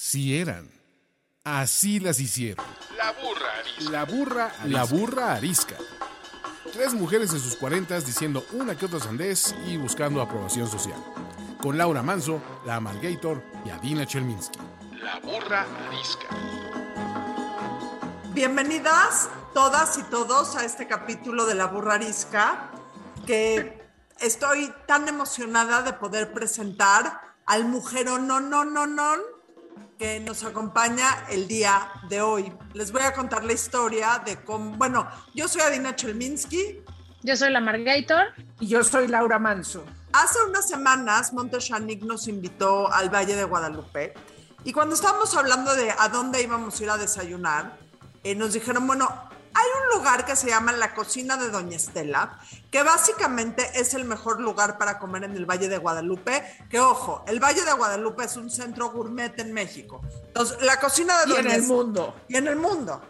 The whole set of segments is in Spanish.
Si eran. Así las hicieron. La burra arisca. La burra, la burra arisca. Tres mujeres en sus cuarentas diciendo una que otra sandez y buscando aprobación social. Con Laura Manso, la Amalgator y Adina Chelminsky. La burra arisca. Bienvenidas todas y todos a este capítulo de La burra arisca que estoy tan emocionada de poder presentar al mujerón no no no no que nos acompaña el día de hoy. Les voy a contar la historia de cómo, bueno, yo soy Adina Chelminsky. Yo soy la Margator. Y yo soy Laura Manso. Hace unas semanas Monteshanik nos invitó al Valle de Guadalupe y cuando estábamos hablando de a dónde íbamos a ir a desayunar, eh, nos dijeron, bueno, hay un lugar que se llama la cocina de Doña Estela, que básicamente es el mejor lugar para comer en el Valle de Guadalupe, que ojo, el Valle de Guadalupe es un centro gourmet en México. Entonces, la cocina de y Doña en el mundo. Y en el mundo.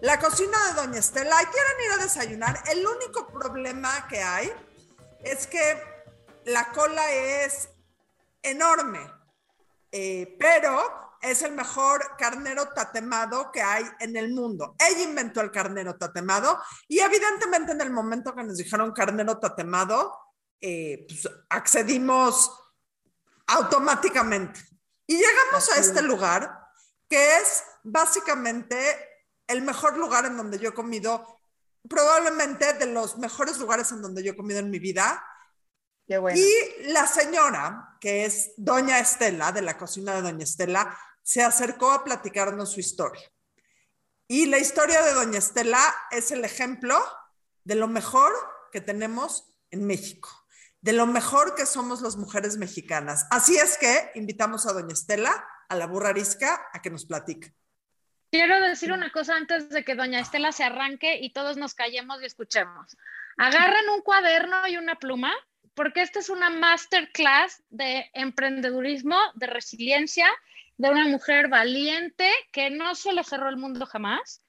La cocina de Doña Estela, quieren ir a desayunar, el único problema que hay es que la cola es enorme, eh, pero es el mejor carnero tatemado que hay en el mundo. Ella inventó el carnero tatemado y evidentemente en el momento que nos dijeron carnero tatemado, eh, pues accedimos automáticamente. Y llegamos a este lugar que es básicamente el mejor lugar en donde yo he comido, probablemente de los mejores lugares en donde yo he comido en mi vida. Bueno. Y la señora, que es Doña Estela, de la cocina de Doña Estela, se acercó a platicarnos su historia. Y la historia de Doña Estela es el ejemplo de lo mejor que tenemos en México, de lo mejor que somos las mujeres mexicanas. Así es que invitamos a Doña Estela, a la burra arisca, a que nos platique. Quiero decir una cosa antes de que Doña Estela se arranque y todos nos callemos y escuchemos. Agarren un cuaderno y una pluma, porque esta es una masterclass de emprendedurismo, de resiliencia de una mujer valiente que no se le cerró el mundo jamás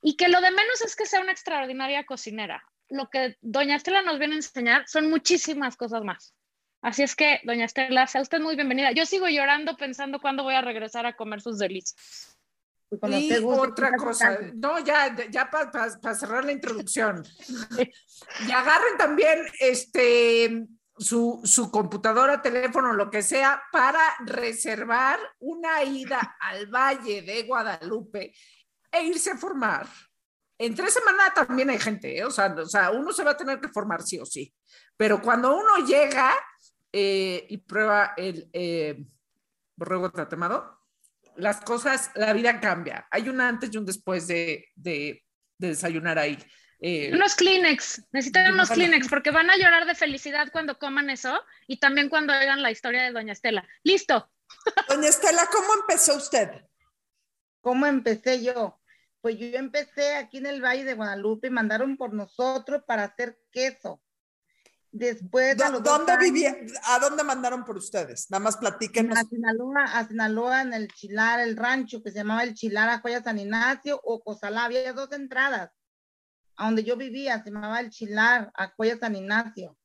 y que lo de menos es que sea una extraordinaria cocinera. Lo que doña Estela nos viene a enseñar son muchísimas cosas más. Así es que, doña Estela, sea usted muy bienvenida. Yo sigo llorando pensando cuándo voy a regresar a comer sus delicias. Y otra cosa, no, ya, ya para pa, pa cerrar la introducción. y agarren también este su, su, computadora, teléfono, lo que sea, para reservar una ida al Valle de Guadalupe e irse a formar. En tres semanas también hay gente, ¿eh? o, sea, o, sea, uno se va a tener que formar sí o sí. Pero cuando uno llega eh, y prueba el eh, borrego tatemado, las cosas, la vida cambia. Hay un antes y un después de, de, de desayunar ahí. Eh, unos Kleenex, necesitan unos Kleenex porque van a llorar de felicidad cuando coman eso y también cuando oigan la historia de Doña Estela. Listo. Doña Estela, ¿cómo empezó usted? ¿Cómo empecé yo? Pues yo empecé aquí en el Valle de Guadalupe y mandaron por nosotros para hacer queso. Después de ¿Dónde vivía? ¿A dónde mandaron por ustedes? Nada más platíquenos. A Sinaloa, a Sinaloa, en el Chilar, el rancho que se llamaba el Chilar a Joya San Ignacio o Cozalá. Había dos entradas a donde yo vivía, se llamaba El Chilar, a Cuella San Ignacio.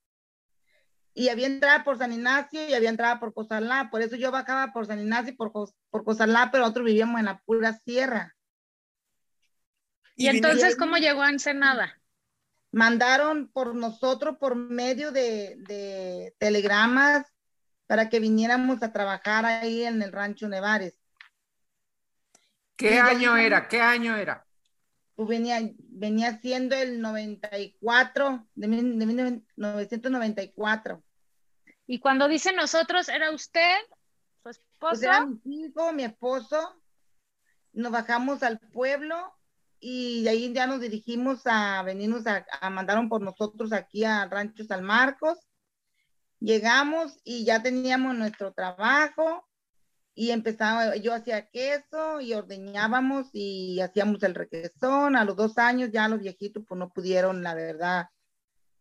Y había entrada por San Ignacio y había entrada por Cozalá, por eso yo bajaba por San Ignacio y por, por Cozalá, pero nosotros vivíamos en la pura sierra. ¿Y, ¿Y entonces cómo llegó a Ensenada? Mandaron por nosotros por medio de, de telegramas para que viniéramos a trabajar ahí en el rancho Nevares. ¿Qué y año era? ¿Qué año era? pues venía, venía siendo el 94, de, de 1994. Y cuando dice nosotros, ¿era usted, su esposo? Pues era mi hijo, mi esposo. Nos bajamos al pueblo y de ahí ya nos dirigimos a venirnos a, a mandaron por nosotros aquí a Rancho San Marcos. Llegamos y ya teníamos nuestro trabajo y empezaba, yo hacía queso y ordeñábamos y hacíamos el requesón. A los dos años ya los viejitos pues no pudieron, la verdad,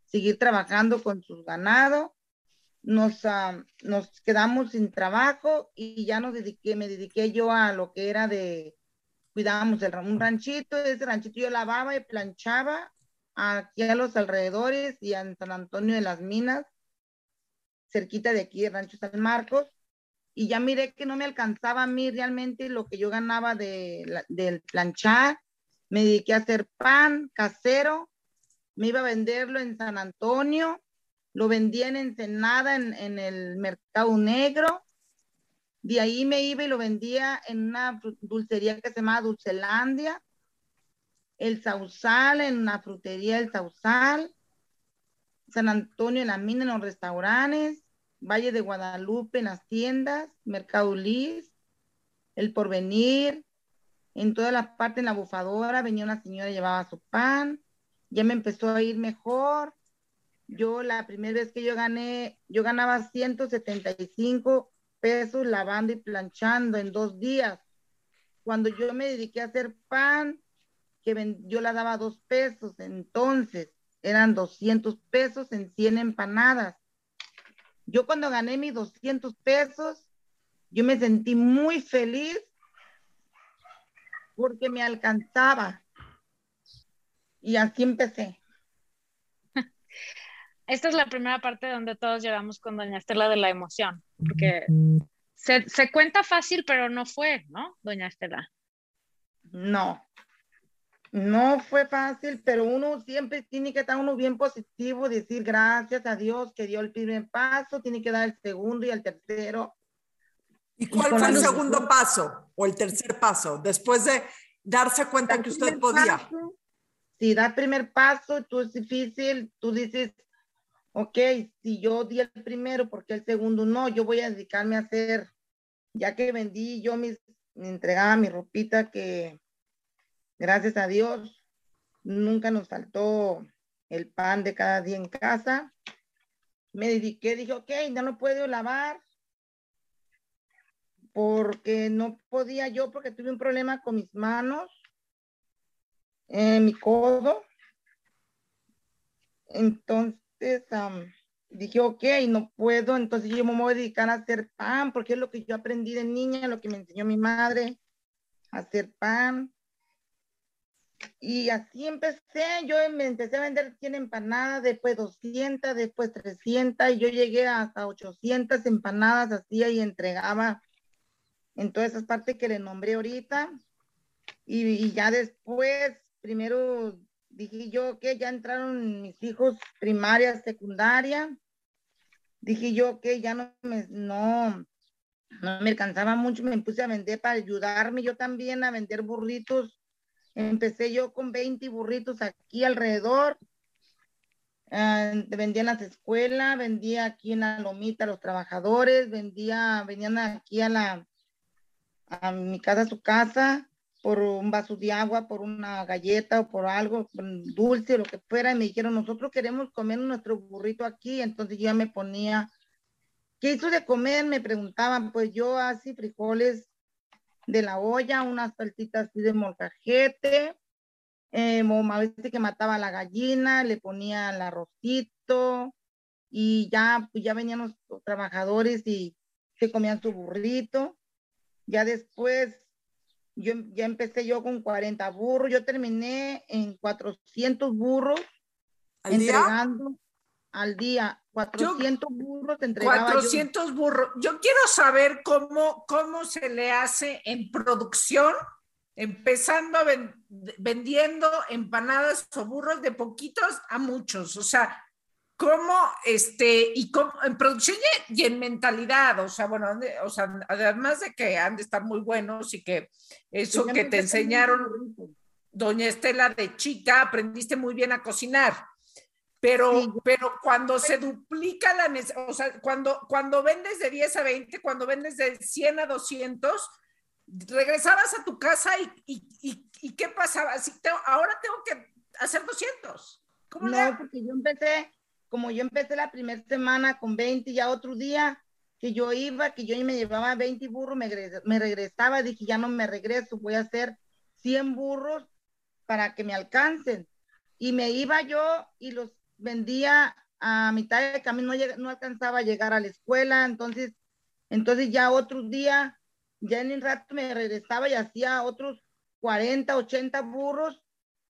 seguir trabajando con sus ganados. Nos, uh, nos quedamos sin trabajo y ya nos dediqué, me dediqué yo a lo que era de, cuidábamos el, un ranchito, ese ranchito yo lavaba y planchaba aquí a los alrededores y en San Antonio de las Minas, cerquita de aquí, el Rancho San Marcos y ya miré que no me alcanzaba a mí realmente lo que yo ganaba de, del planchar. Me dediqué a hacer pan casero, me iba a venderlo en San Antonio, lo vendía en Ensenada, en, en el mercado negro. De ahí me iba y lo vendía en una dulcería que se llama Dulcelandia, el Sausal, en una frutería El Sausal, San Antonio en la mina, en los restaurantes, Valle de Guadalupe en las tiendas, Mercado Liz, El Porvenir, en todas las partes en la bufadora venía una señora llevaba su pan, ya me empezó a ir mejor. Yo la primera vez que yo gané, yo ganaba 175 pesos lavando y planchando en dos días. Cuando yo me dediqué a hacer pan, que yo la daba dos pesos, entonces eran 200 pesos en 100 empanadas. Yo cuando gané mis 200 pesos, yo me sentí muy feliz porque me alcanzaba. Y así empecé. Esta es la primera parte donde todos llegamos con Doña Estela de la emoción, porque se, se cuenta fácil, pero no fue, ¿no, Doña Estela? No, no fue fácil, pero uno siempre tiene que estar uno bien positivo, decir gracias a Dios que dio el primer paso, tiene que dar el segundo y el tercero. ¿Y cuál fue el segundo paso o el tercer paso después de darse cuenta que usted podía? si da el primer paso, tú es difícil, tú dices, ok, si yo di el primero, porque el segundo no? Yo voy a dedicarme a hacer, ya que vendí yo mis, me entregaba mi ropita que Gracias a Dios, nunca nos faltó el pan de cada día en casa. Me dediqué, dije, ok, no lo puedo lavar porque no podía yo, porque tuve un problema con mis manos, en mi codo. Entonces dije, ok, no puedo, entonces yo me voy a dedicar a hacer pan, porque es lo que yo aprendí de niña, lo que me enseñó mi madre, hacer pan. Y así empecé, yo me empecé a vender 100 empanadas, después 200, después 300, y yo llegué hasta 800 empanadas, hacía y entregaba en todas esas partes que le nombré ahorita. Y, ya después, primero dije yo que ya entraron mis hijos primaria, secundaria. Dije yo que ya no me, no, no me alcanzaba mucho, me puse a vender para ayudarme yo también a vender burritos. Empecé yo con 20 burritos aquí alrededor. Uh, vendía en las escuelas, vendía aquí en la lomita a los trabajadores, vendía, venían aquí a la a mi casa, a su casa, por un vaso de agua, por una galleta o por algo, dulce lo que fuera, y me dijeron, nosotros queremos comer nuestro burrito aquí, entonces yo ya me ponía, ¿qué hizo de comer? Me preguntaban, pues yo así frijoles de la olla, unas salsitas así de molcajete, eh, a veces que mataba la gallina, le ponía el arrocito y ya, pues ya venían los, trabajadores y se comían su burrito. Ya después, yo ya empecé yo con 40 burros, yo terminé en 400 burros ¿Al entregando día? al día. 400 burros 400 burros. Yo quiero saber cómo, cómo se le hace en producción, empezando vendiendo empanadas o burros de poquitos a muchos. O sea, cómo, este, y cómo, en producción y, en mentalidad, o sea, bueno, o sea, además de que han de estar muy buenos y que eso que te enseñaron, doña Estela, de chica, aprendiste muy bien a cocinar. Pero, pero cuando se duplica la o sea, cuando, cuando vendes de 10 a 20, cuando vendes de 100 a 200, regresabas a tu casa y, y, y, ¿qué pasaba? Si ahora tengo que hacer 200. ¿Cómo no, porque yo empecé, como yo empecé la primera semana con 20, ya otro día que yo iba, que yo me llevaba 20 burros, me, regresaba, dije, ya no me regreso, voy a hacer 100 burros para que me alcancen. Y me iba yo y los vendía a mitad de camino, no, no alcanzaba a llegar a la escuela, entonces, entonces ya otro día, ya en un rato me regresaba y hacía otros 40, 80 burros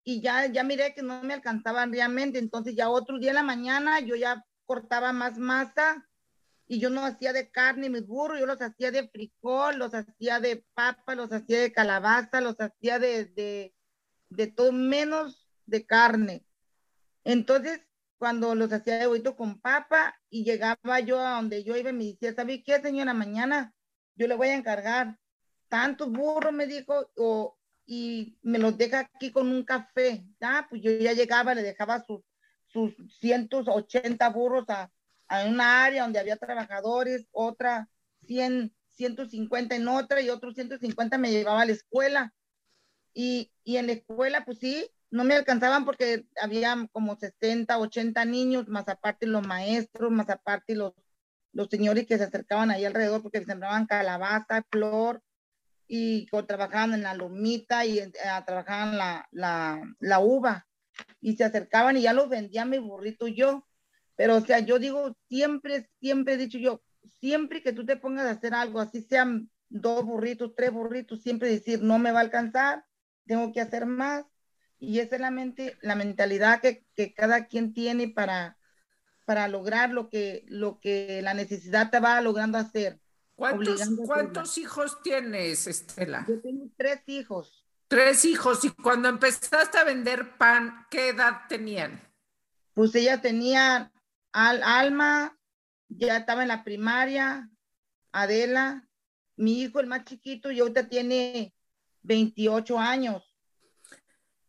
y ya, ya miré que no me alcanzaban realmente, entonces ya otro día en la mañana yo ya cortaba más masa y yo no hacía de carne mis burros, yo los hacía de frijol, los hacía de papa, los hacía de calabaza, los hacía de, de, todo menos de carne. Entonces, cuando los hacía de huevito con papa y llegaba yo a donde yo iba me decía, ¿sabe qué, señora? Mañana yo le voy a encargar tantos burros, me dijo, o, y me los deja aquí con un café. Ah, pues yo ya llegaba, le dejaba sus, sus 180 burros a, a una área donde había trabajadores, otra 100, 150 en otra y otros 150 me llevaba a la escuela. Y, y en la escuela, pues sí, no me alcanzaban porque había como 60, 80 niños, más aparte los maestros, más aparte los, los señores que se acercaban ahí alrededor porque sembraban calabaza, flor y trabajaban en la lomita y eh, trabajaban la, la, la, uva y se acercaban y ya los vendía mi burrito yo. Pero o sea, yo digo, siempre, siempre he dicho yo, siempre que tú te pongas a hacer algo, así sean dos burritos, tres burritos, siempre decir, no me va a alcanzar, tengo que hacer más y esa es la, mente, la mentalidad que, que cada quien tiene para, para lograr lo que, lo que la necesidad te va logrando hacer. ¿Cuántos, ¿cuántos hijos tienes, Estela? Yo tengo tres hijos. Tres hijos. Y cuando empezaste a vender pan, ¿qué edad tenían? Pues ella tenía al, Alma, ya estaba en la primaria, Adela, mi hijo, el más chiquito, y ahorita tiene 28 años.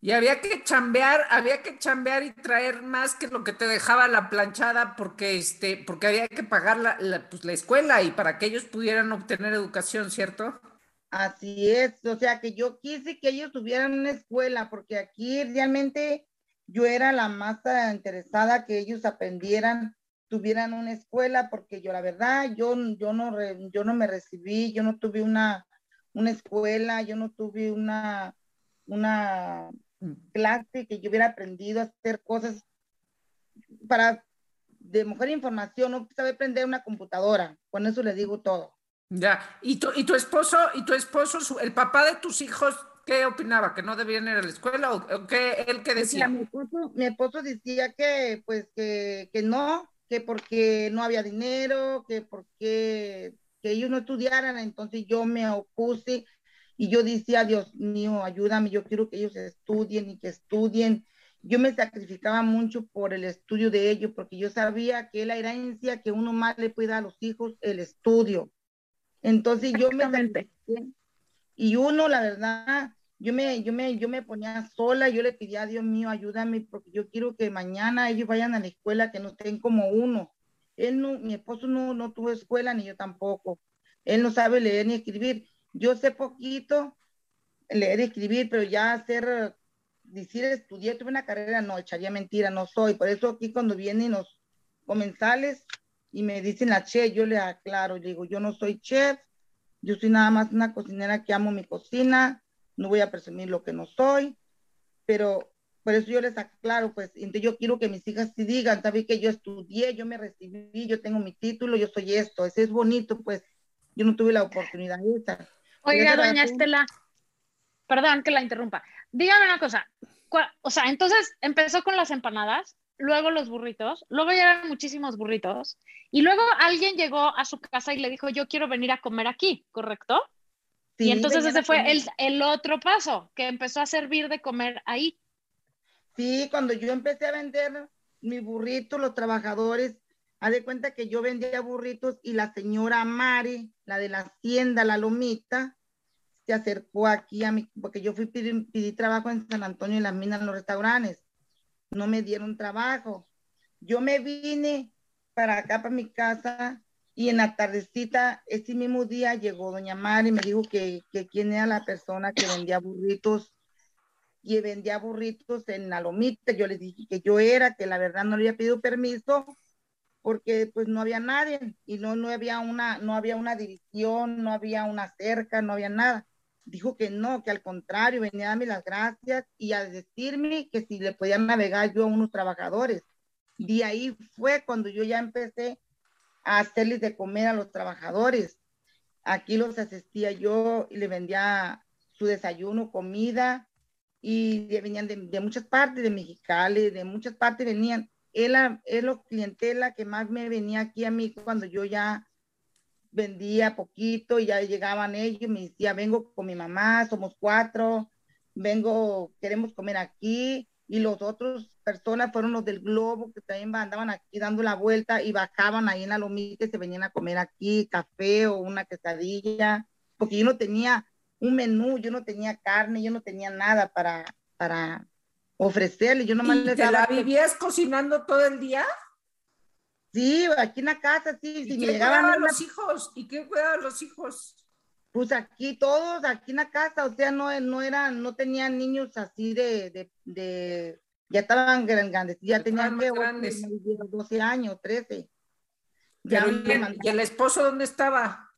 Y había que chambear, había que chambear y traer más que lo que te dejaba la planchada porque, este, porque había que pagar la, pues, la escuela y para que ellos pudieran obtener educación, ¿cierto? Así es, o sea que yo quise que ellos tuvieran una escuela porque aquí realmente yo era la más interesada que ellos aprendieran, tuvieran una escuela porque yo la verdad, yo, yo, no, yo no me recibí, yo no tuve una, una escuela, yo no tuve una, una clase que yo hubiera aprendido a hacer cosas para de mujer información, no sabe aprender una computadora, con eso le digo todo. Ya, ¿y tu, y tu esposo, y tu esposo, el papá de tus hijos, qué opinaba? ¿Que no debían ir a la escuela o, qué él que decía? mi, esposo, mi esposo decía que pues que, que no, que porque no había dinero, que porque que ellos no estudiaran, entonces yo me opuse y yo decía, Dios mío, ayúdame, yo quiero que ellos estudien y que estudien. Yo me sacrificaba mucho por el estudio de ellos, porque yo sabía que la herencia que uno más le puede dar a los hijos, el estudio. Entonces yo me y uno, la verdad, yo me, yo me, yo me ponía sola, yo le pedía a Dios mío, ayúdame, porque yo quiero que mañana ellos vayan a la escuela, que no estén como uno. Él no, mi esposo no, no tuvo escuela, ni yo tampoco. Él no sabe leer ni escribir. Yo sé poquito leer y escribir, pero ya hacer, decir estudié, tuve una carrera, no, echaría mentira, no soy. Por eso aquí cuando vienen los comensales y me dicen la chef, yo le aclaro, digo, yo no soy chef, yo soy nada más una cocinera que amo mi cocina, no voy a presumir lo que no soy, pero por eso yo les aclaro, pues, entonces yo quiero que mis hijas sí digan, sabes que yo estudié, yo me recibí, yo tengo mi título, yo soy esto, ese es bonito, pues, yo no tuve la oportunidad de estar. Oiga, doña Estela, perdón que la interrumpa. Dígame una cosa. O sea, entonces empezó con las empanadas, luego los burritos, luego ya eran muchísimos burritos, y luego alguien llegó a su casa y le dijo, yo quiero venir a comer aquí, ¿correcto? y entonces ese fue el, el, otro paso, que empezó a servir de comer ahí. Sí, cuando yo empecé a vender mi burrito, los trabajadores, haz de cuenta que yo vendía burritos y la señora Mari, la de la hacienda, la lomita, se acercó aquí a mí, porque yo fui pedir, pedí trabajo en San Antonio en las minas, en los restaurantes. No me dieron trabajo. Yo me vine para acá, para mi casa, y en la tardecita, ese mismo día, llegó doña Mari y me dijo que, que quién era la persona que vendía burritos y vendía burritos en la lomita. Yo le dije que yo era, que la verdad no le había pedido permiso porque pues no había nadie y no, no, había una, no había una división, no había una cerca, no había nada dijo que no, que al contrario, venía a darme las gracias y a decirme que si le podían navegar yo a unos trabajadores. De ahí fue cuando yo ya empecé a hacerles de comer a los trabajadores. Aquí los asistía yo y le vendía su desayuno, comida, y venían de, muchas partes, de Mexicali, de muchas partes venían. Es la, es lo clientela que más me venía aquí a mí cuando yo ya vendía poquito y ya llegaban ellos, me decía, vengo con mi mamá, somos cuatro, vengo, queremos comer aquí, y los otros personas fueron los del globo que también andaban aquí dando la vuelta y bajaban ahí en la lomita y se venían a comer aquí café o una quesadilla, porque yo no tenía un menú, yo no tenía carne, yo no tenía nada para, para ofrecerle, yo nomás ¿Y te la vivías cocinando todo el día? Sí, aquí en la casa, sí. ¿Y si qué llegaban los hijos? ¿Y qué cuidaban los hijos? Pues aquí todos, aquí en la casa, o sea, no, no eran, no tenían niños así de, de, de ya estaban grandes, ya tenían que grandes. 12 años, 13. Ya ¿Y, el, esposo dónde estaba?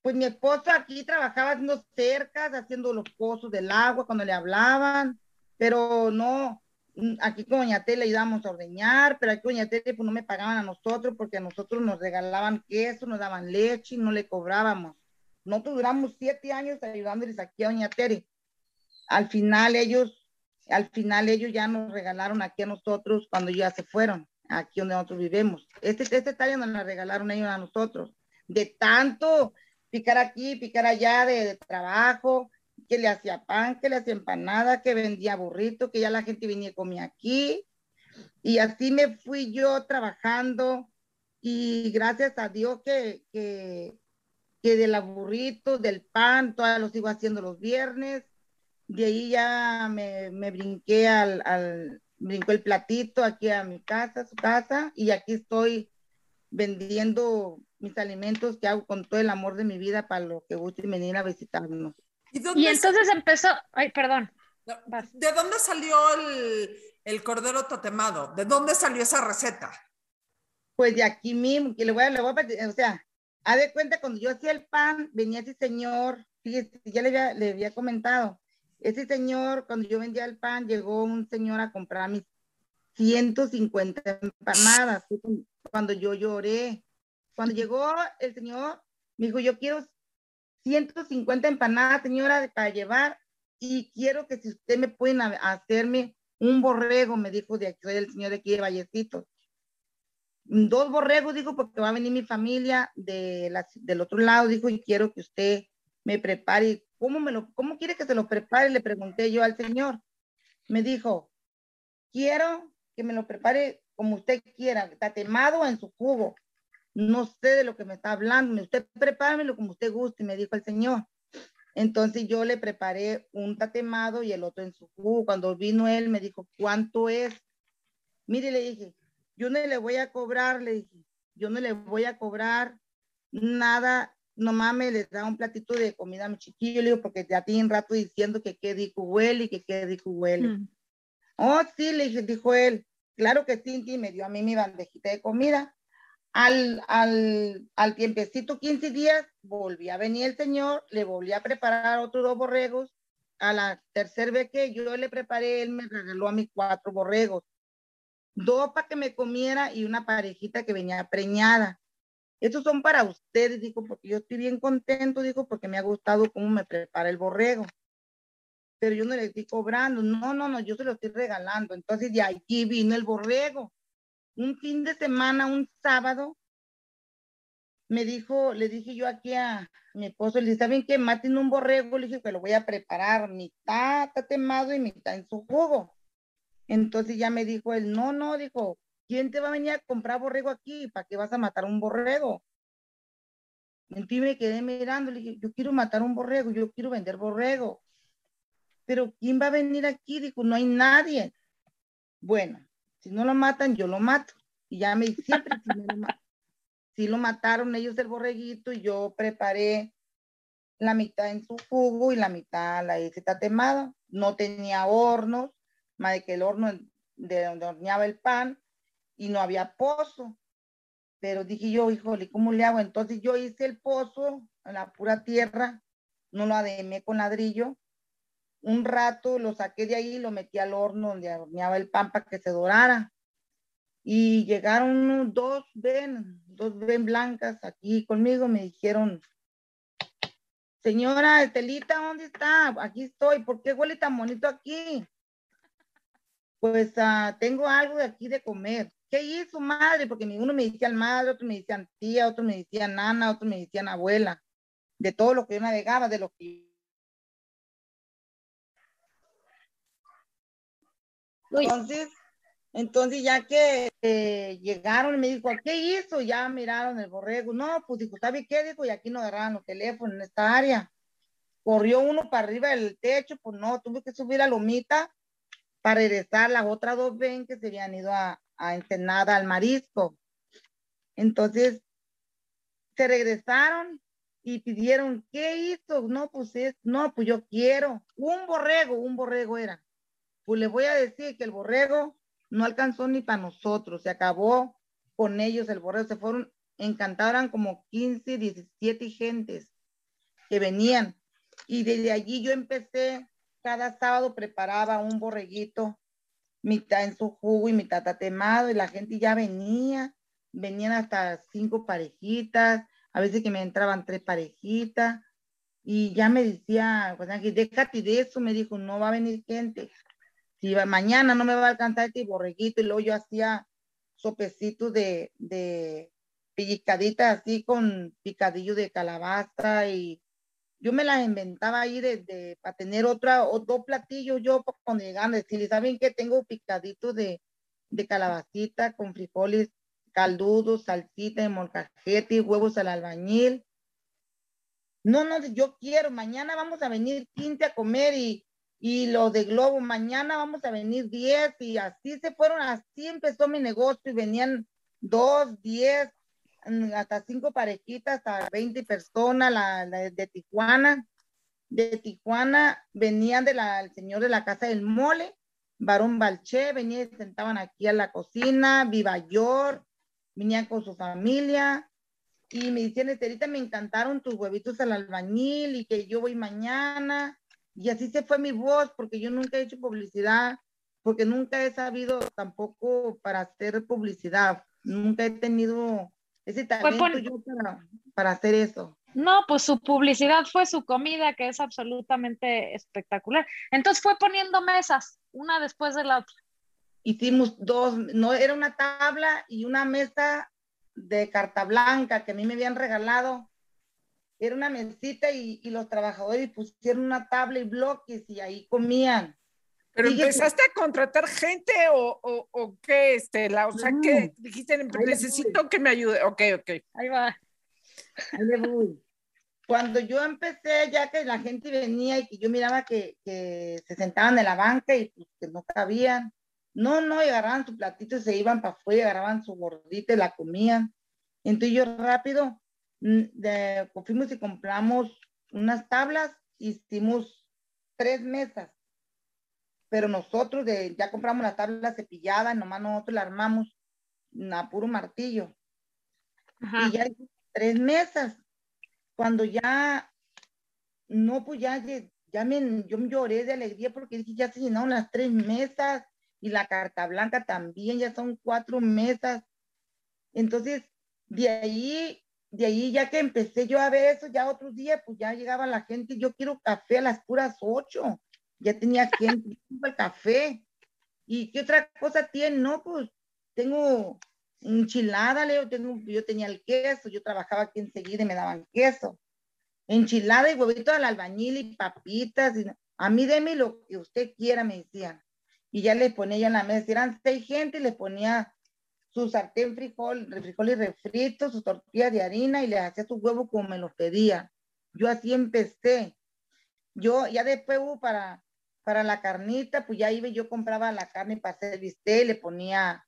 Pues mi esposo aquí trabajaba haciendo cercas, haciendo los pozos del agua cuando le hablaban, pero no, Mm, aquí con Doña Tele le ayudábamos a ordeñar, pero aquí con Doña Tele pues no me pagaban a nosotros porque a nosotros nos regalaban queso, nos daban leche y no le cobrábamos. Nosotros duramos siete años ayudándoles aquí a Doña Tere. Al final ellos, al final ellos ya nos regalaron aquí a nosotros cuando ya se fueron, aquí donde nosotros vivimos. Este, este tallo nos la regalaron ellos a nosotros. De tanto picar aquí, picar allá de, de trabajo, que le hacía pan, que le hacía empanada, que vendía burrito, que ya la gente venía y comía aquí. Y así me fui yo trabajando y gracias a Dios que, que, burritos, del pan, todos los iba haciendo los viernes. De ahí ya me, me brinqué al, al, brincó el platito aquí a mi casa, su casa, y aquí estoy vendiendo mis alimentos que hago con todo el amor de mi vida para los que gusten venir a visitarnos. ¿Y, entonces empezó, ay, perdón. ¿De dónde salió el, cordero totemado? ¿De dónde salió esa receta? Pues de aquí mismo, que le voy a, le voy a o sea, a de cuenta, cuando yo hacía el pan, venía ese señor, fíjese, ya le había, le había comentado, ese señor, cuando yo vendía el pan, llegó un señor a comprar mis 150 empanadas, cuando yo lloré. Cuando llegó el señor, me dijo, yo quiero 150 empanadas, señora, para llevar y quiero que si usted me pueden hacerme un borrego, me dijo de aquí, el señor de aquí de Vallecitos. Dos borregos, dijo, porque va a venir mi familia de del otro lado, dijo, y quiero que usted me prepare. ¿Cómo, me lo, ¿Cómo quiere que se lo prepare? Le pregunté yo al señor. Me dijo, quiero que me lo prepare como usted quiera, tatemado en su jugo no sé de lo que me está hablando, usted prepáramelo como usted guste, me dijo el Señor. Entonces yo le preparé un tatemado y el otro en su jugo. Cuando vino él me dijo, ¿cuánto es? Mire, le dije, yo no le voy a cobrar, le dije, yo no le voy a cobrar nada, nomás me le da un platito de comida a mi chiquillo, le digo, porque ya tiene un rato diciendo que qué dijo huele y que qué dijo huele. Mm. Oh, sí, le dije, dijo él, claro que sí, y me dio a mí mi bandejita de comida. Al, al, al tiempecito, 15 días, volví a venir el señor, le volví a preparar otros dos borregos. A la tercera vez que yo le preparé, él me regaló a mis cuatro borregos. Dos para que me comiera y una parejita que venía preñada. Estos son para ustedes, dijo, porque yo estoy bien contento, dijo, porque me ha gustado cómo me prepara el borrego. Pero yo no le estoy cobrando, no, no, no, yo se lo estoy regalando. Entonces de aquí vino el borrego un fin de semana, un sábado, me dijo, le dije yo aquí a mi esposo, le dije, ¿saben qué? Maten un borrego, le dije que lo voy a preparar, mitad está temado y mitad en su jugo. Entonces ya me dijo él, no, no, dijo, ¿quién te va a venir a comprar borrego aquí? ¿Para qué vas a matar un borrego? Entonces me quedé mirando, le dije, yo quiero matar un borrego, yo quiero vender borrego. Pero ¿quién va a venir aquí? Dijo, no hay nadie. Bueno, si no lo matan, yo lo mato. Y ya me siempre si, lo, si lo mataron ellos el borreguito y yo preparé la mitad en su jugo y la mitad la hice tatemada. No tenía hornos, más de que el horno de donde horneaba el pan y no había pozo. Pero dije yo, híjole, ¿cómo le hago? Entonces yo hice el pozo en la pura tierra, no lo ademé con ladrillo un rato lo saqué de ahí y lo metí al horno donde horneaba el pan para que se dorara. Y llegaron dos ven, dos ven blancas aquí conmigo, me dijeron, señora Estelita, ¿dónde está? Aquí estoy, ¿por qué huele tan bonito aquí? pues ah, tengo algo de aquí de comer. ¿Qué hizo madre? Porque uno me decía madre, otro me decían tía, otro me decía nana, otro me decían abuela, de todo lo que yo navegaba, de lo que... Entonces, entonces ya que eh, llegaron, me dijo, ¿qué hizo? Ya miraron el borrego. No, pues dijo, ¿sabe qué? Dijo, y aquí no agarraban los teléfonos en esta área. Corrió uno para arriba del techo, pues no, tuve que subir a Lomita para regresar. Las otras dos ven que se habían ido a, a Ensenada, al marisco. Entonces, se regresaron y pidieron, ¿qué hizo? No, pues es, no, pues yo quiero un borrego, un borrego era. Pues le voy a decir que el borrego no alcanzó ni para nosotros, se acabó con ellos el borrego, se fueron, encantados, eran como 15, 17 gentes que venían. Y desde allí yo empecé, cada sábado preparaba un borreguito, mitad en su jugo y mitad tatemado, y la gente ya venía, venían hasta cinco parejitas, a veces que me entraban tres parejitas, y ya me decía, pues, déjate de eso, me dijo, no va a venir gente, si mañana no me va a alcanzar este borreguito y luego yo hacía sopecitos de, de pellizcaditas así con picadillo de calabaza y yo me las inventaba ahí de, para tener otra o dos platillos yo cuando llegaban decirles, ¿saben que tengo picaditos de, de calabacita con frijoles caldudos, salsita de molcajete, huevos al albañil? No, no, yo quiero, mañana vamos a venir 15 a comer y, y los de Globo, mañana vamos a venir 10 y así se fueron, así empezó mi negocio y venían 2, 10, mm, hasta 5 parejitas, hasta 20 personas la, de Tijuana. De Tijuana venían de la, el señor de la casa del mole, varón Balché, venían y sentaban aquí a la cocina, Viva York, venían con su familia y me decían, Esterita, me encantaron tus huevitos al albañil y que yo voy mañana y así se fue mi voz, porque yo nunca he hecho publicidad, porque nunca he sabido tampoco para hacer publicidad. Nunca he tenido ese talento yo para, hacer eso. No, pues su publicidad fue su comida, que es absolutamente espectacular. Entonces fue poniendo mesas, una después de la otra. Hicimos dos, no, era una tabla y una mesa de carta blanca que a mí me habían regalado era una mesita y, los trabajadores pusieron una tabla y bloques y ahí comían. ¿Pero empezaste a contratar gente o, o, o qué, Estela? O sea, ¿qué dijiste? Necesito que me ayude. Ok, ok. Ahí va. Ahí le voy. Cuando yo empecé, ya que la gente venía y que yo miraba que, que se sentaban en la banca y pues, que no cabían, no, no, y agarraban su platito y se iban para afuera, agarraban su gordita y la comían. Entonces yo rápido de, fuimos y compramos unas tablas, hicimos tres mesas, pero nosotros de, ya compramos la tabla cepillada, nomás nosotros la armamos a puro martillo. Y ya tres mesas. Cuando ya, no, pues ya, ya me, yo me lloré de alegría porque dije, ya se llenaron las tres mesas y la carta blanca también, ya son cuatro mesas. Entonces, de ahí de ahí ya que empecé yo a ver eso, ya otros días, pues ya llegaba la gente, yo quiero café a las puras ocho, ya tenía gente, el café. ¿Y qué otra cosa tiene? No, pues tengo enchilada, Leo, tengo, yo tenía el queso, yo trabajaba aquí enseguida y me daban queso. Enchilada y huevito al albañil y papitas. A mí deme lo que usted quiera, me decían. Y ya le ponía en la mesa, eran seis gente y le ponía su sartén frijol, frijol y refrito, su tortilla de harina y le hacía su huevo como me lo pedía. Yo así empecé. Yo ya después para, para la carnita, pues ya iba yo compraba la carne para hacer bistec, le ponía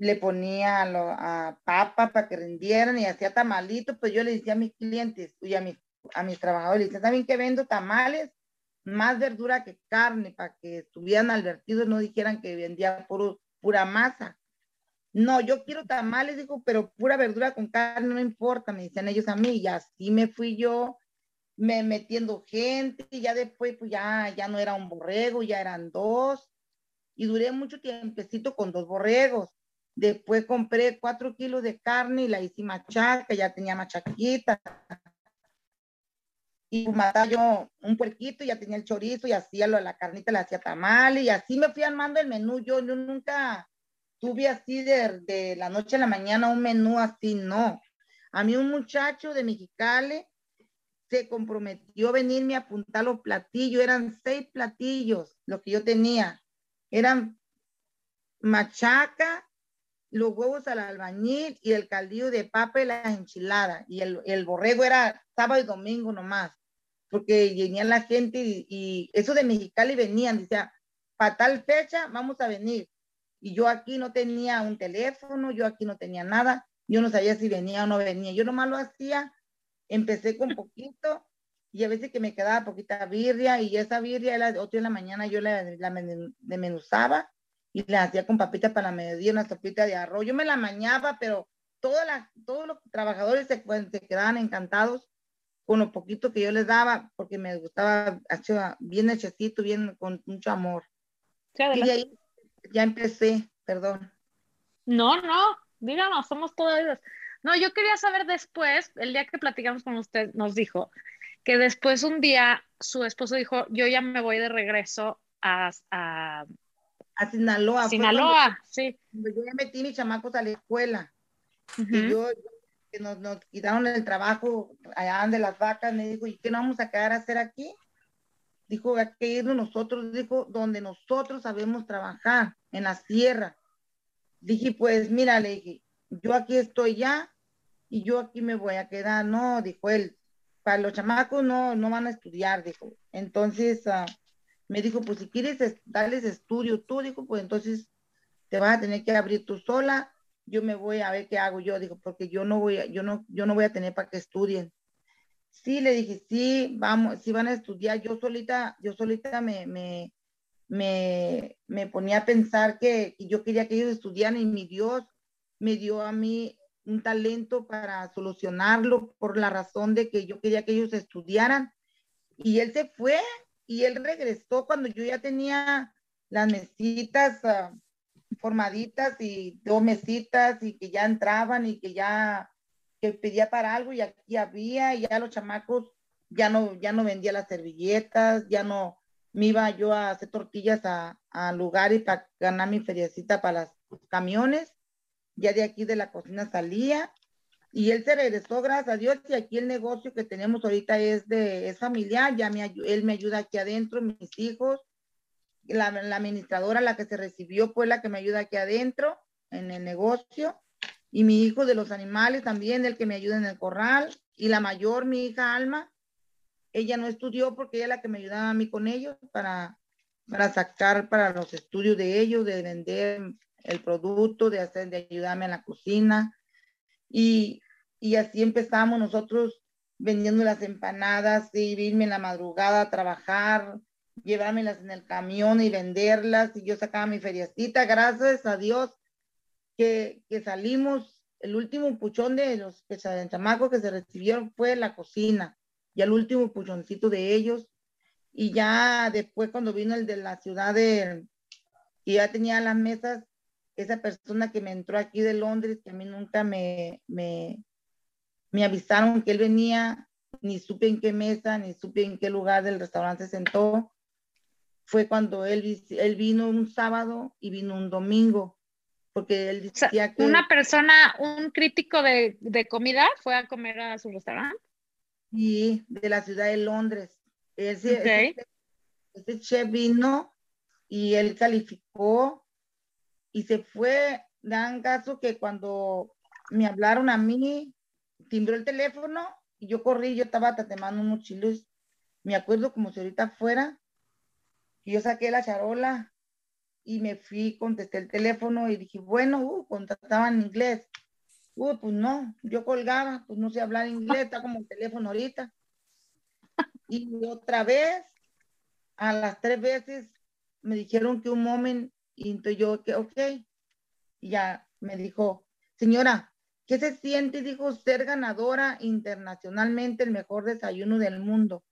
le ponía a, papa para que rindieran y hacía tamalitos, pues yo le decía a mis clientes y a mis, a mis trabajadores, decía, ¿saben que vendo tamales? Más verdura que carne, para que estuvieran advertidos, no dijeran que vendía puro, pura masa. No, yo quiero tamales, dijo, pero pura verdura con carne no importa, me dicen ellos a mí, y así me fui yo me metiendo gente, y ya después pues ya, ya no era un borrego, ya eran dos, y duré mucho tiempecito con dos borregos. Después compré cuatro kilos de carne y la hice machaca, ya tenía machaquita. y mataba yo un puerquito, ya tenía el chorizo y hacía lo la carnita, le hacía tamal y así me fui armando el menú. Yo, yo nunca tuve así de, de, la noche a la mañana un menú así, no. A mí un muchacho de Mexicali se comprometió a venirme a apuntar los platillos, eran seis platillos lo que yo tenía. Eran machaca, los huevos al albañil y el caldillo de papa y la enchilada. Y el, el borrego era sábado y domingo nomás, porque venía la gente y, y, eso de Mexicali venían, decía, para tal fecha vamos a venir. Y yo aquí no tenía un teléfono, yo aquí no tenía nada, yo no sabía si venía o no venía. Yo nomás lo hacía, empecé con poquito y a veces que me quedaba poquita birria y esa birria a las 8 de la mañana yo la, la desmenuzaba y la hacía con papitas para la mediodía, una sopita de arroz. Yo me la mañaba, pero toda la, todos los trabajadores se, se, quedaban encantados con lo poquito que yo les daba, porque me gustaba bien hechecito, bien con mucho amor. Sí, y de ahí ya empecé, perdón. No, no, díganos, somos todos. No, yo quería saber después, el día que platicamos con usted, nos dijo que después un día su esposo dijo, yo ya me voy de regreso a, a a Sinaloa. Sinaloa, sí. Yo ya metí mis chamacos a la escuela. Y yo, que nos, nos, quitaron el trabajo allá de las vacas, me dijo, ¿y qué nos vamos a quedar a hacer aquí? Dijo, hay que irnos nosotros, dijo, donde nosotros sabemos trabajar, en la sierra. Dije, pues mira, le dije, yo aquí estoy ya y yo aquí me voy a quedar. No, dijo él, para los chamacos no, no van a estudiar, dijo. Entonces, uh, me dijo, pues si quieres darles estudio tú, dijo, pues entonces te vas a tener que abrir tú sola, yo me voy a ver qué hago yo, dijo, porque yo no voy a, yo no, yo no voy a tener para que estudien. Sí, le dije, sí, vamos, sí van a estudiar, yo solita, yo solita me, me, me, me ponía a pensar que, yo quería que ellos estudiaran y mi Dios me dio a mí un talento para solucionarlo por la razón de que yo quería que ellos estudiaran. Y él se fue y él regresó cuando yo ya tenía las mesitas uh, formaditas y dos mesitas y que ya entraban y que ya que pedía para algo y aquí había y ya los chamacos ya no ya no vendía las servilletas, ya no me iba yo a hacer tortillas a, a lugares para ganar mi feriecita para los camiones. Ya de aquí de la cocina salía y él se regresó, gracias a Dios, y aquí el negocio que tenemos ahorita es de es familiar, ya me, él me ayuda aquí adentro, mis hijos, la, la administradora, la que se recibió, pues la que me ayuda aquí adentro, en el negocio, y mi hijo de los animales también, el que me ayuda en el corral, y la mayor, mi hija Alma, ella no estudió porque ella es la que me ayudaba a mí con ellos para, para sacar para los estudios de ellos, de vender el producto, de hacer, de ayudarme en la cocina, y, y así empezamos nosotros vendiendo las empanadas, y irme en la madrugada a trabajar, llevármelas en el camión y venderlas, y yo sacaba mi feriacita, gracias a Dios que, que salimos, el último puchón de los que chamacos que se recibieron fue la cocina, y el último puchoncito de ellos, y ya después cuando vino el de la ciudad de, y ya tenía las mesas, esa persona que me entró aquí de Londres, que a mí nunca me, me, me avisaron que él venía, ni supe en qué mesa, ni supe en qué lugar del restaurante se sentó. Fue cuando él, él vino un sábado y vino un domingo, porque él decía que... ¿Una persona, un crítico de, de comida fue a comer a su restaurante? Sí, de la ciudad de Londres. Ese, okay. ese, ese chef vino y él calificó y se fue, dan caso que cuando me hablaron a mí, timbró el teléfono y yo corrí, yo estaba tatemando unos chiles, me acuerdo como si ahorita fuera, y yo saqué la charola y me fui, contesté el teléfono y dije, bueno, uh, en inglés. Uh, pues no, yo colgaba, pues no sé hablar inglés, está como el teléfono ahorita. Y otra vez, a las tres veces, me dijeron que un momento y entonces yo, que ok, y ya me dijo, señora, ¿qué se siente? Dijo, ser ganadora internacionalmente el mejor desayuno del mundo.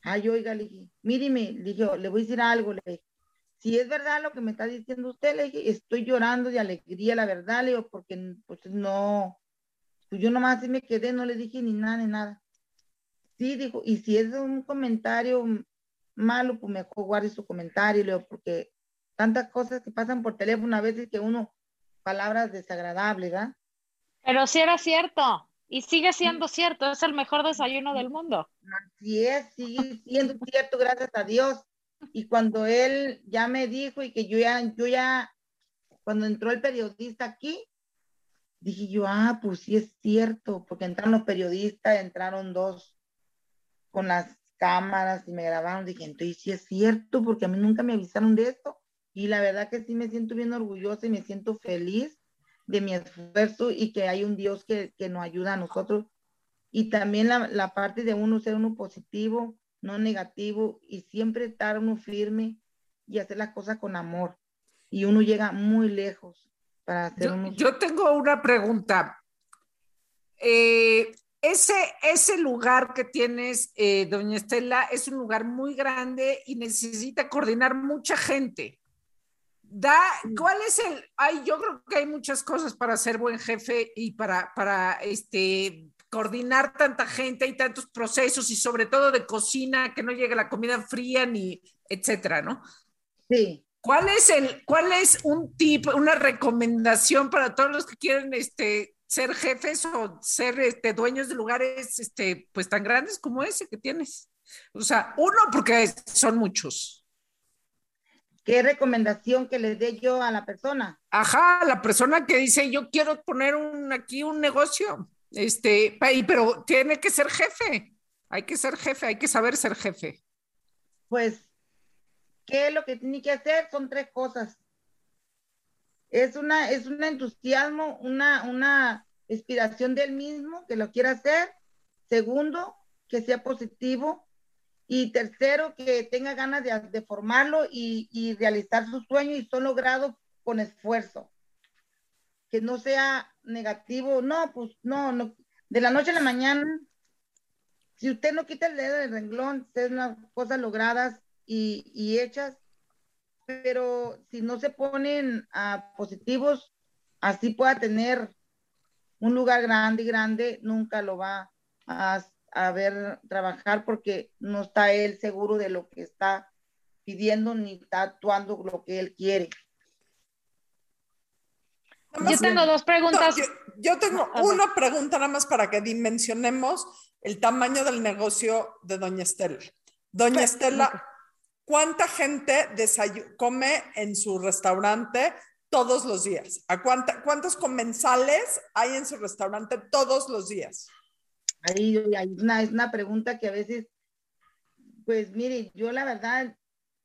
Ay, oiga, le dije, míreme, le dije, le voy a decir algo, le dije, si es verdad lo que me está diciendo usted, le dije, estoy llorando de alegría, la verdad, le digo, porque pues no, pues yo nomás así me quedé, no le dije ni nada, ni nada. sí, dijo, y si es un comentario malo, pues mejor guarde su comentario, Leo, porque tantas cosas que pasan por teléfono a veces que uno, palabras desagradables, ¿verdad? Pero sí era cierto, y sigue siendo cierto, es el mejor desayuno del mundo. Así es, sigue siendo cierto, gracias a Dios. Y cuando él ya me dijo y que yo ya, yo ya, cuando entró el periodista aquí, dije yo, ah, pues sí es cierto, porque entraron los periodistas, entraron dos con las cámaras y me grabaron, dije, entonces sí es cierto, porque a mí nunca me avisaron de esto. Y la verdad que sí me siento bien orgullosa y me siento feliz de mi esfuerzo y que hay un Dios que, que nos ayuda a nosotros. Y también la, la parte de uno ser uno positivo, no negativo y siempre estar uno firme y hacer las cosas con amor. Y uno llega muy lejos para hacer yo, yo tengo una pregunta. Eh, ese, ese lugar que tienes, eh, doña Estela, es un lugar muy grande y necesita coordinar mucha gente. Da, ¿cuál es el? Ay, yo creo que hay muchas cosas para ser buen jefe y para, para este, coordinar tanta gente y tantos procesos y sobre todo de cocina, que no llegue la comida fría ni etcétera, ¿no? Sí. ¿Cuál es el, cuál es un tip, una recomendación para todos los que quieren este, ser jefes o ser este, dueños de lugares este, pues tan grandes como ese que tienes? O sea, uno, porque son muchos. ¿Qué recomendación que le dé yo a la persona? Ajá, la persona que dice, yo quiero poner un, aquí un negocio, este, pero tiene que ser jefe, hay que ser jefe, hay que saber ser jefe. Pues, ¿qué es lo que tiene que hacer? Son tres cosas es una, es un entusiasmo, una, una inspiración del mismo que lo quiera hacer. Segundo, que sea positivo. Y tercero, que tenga ganas de, formarlo y, realizar su sueño y son logrados con esfuerzo. Que no sea negativo. No, pues no, no. De la noche a la mañana, si usted no quita el dedo del renglón, es unas cosas logradas y, y hechas, pero si no se ponen a positivos, así pueda tener un lugar grande y grande, nunca lo va a, ver trabajar porque no está él seguro de lo que está pidiendo ni está actuando lo que él quiere. Yo tengo dos preguntas. yo, tengo una pregunta nada más para que dimensionemos el tamaño del negocio de Doña Estela. Doña Estela, ¿Cuánta gente come en su restaurante todos los días? ¿A cuántos comensales hay en su restaurante todos los días? Ahí hay una, es una pregunta que a veces, pues mire, yo la verdad,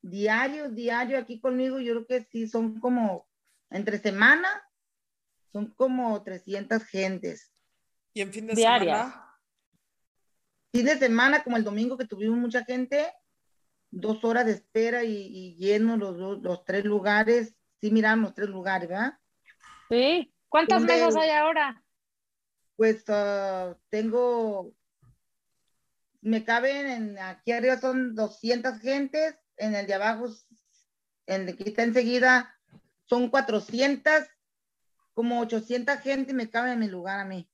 diario, diario aquí conmigo, yo creo que sí, son como, entre semana, son como 300 gentes. ¿Y en fin de semana? Fin de semana, como el domingo que tuvimos mucha gente, dos horas de espera y, lleno los, los, tres lugares. Sí, miramos los tres lugares, ¿verdad? Sí. ¿Cuántas mesas hay ahora? Pues ah, tengo, me caben en, aquí arriba son 200 gentes, en el de abajo, en el que está enseguida, son 400, como 800 gente me caben en mi lugar a mí.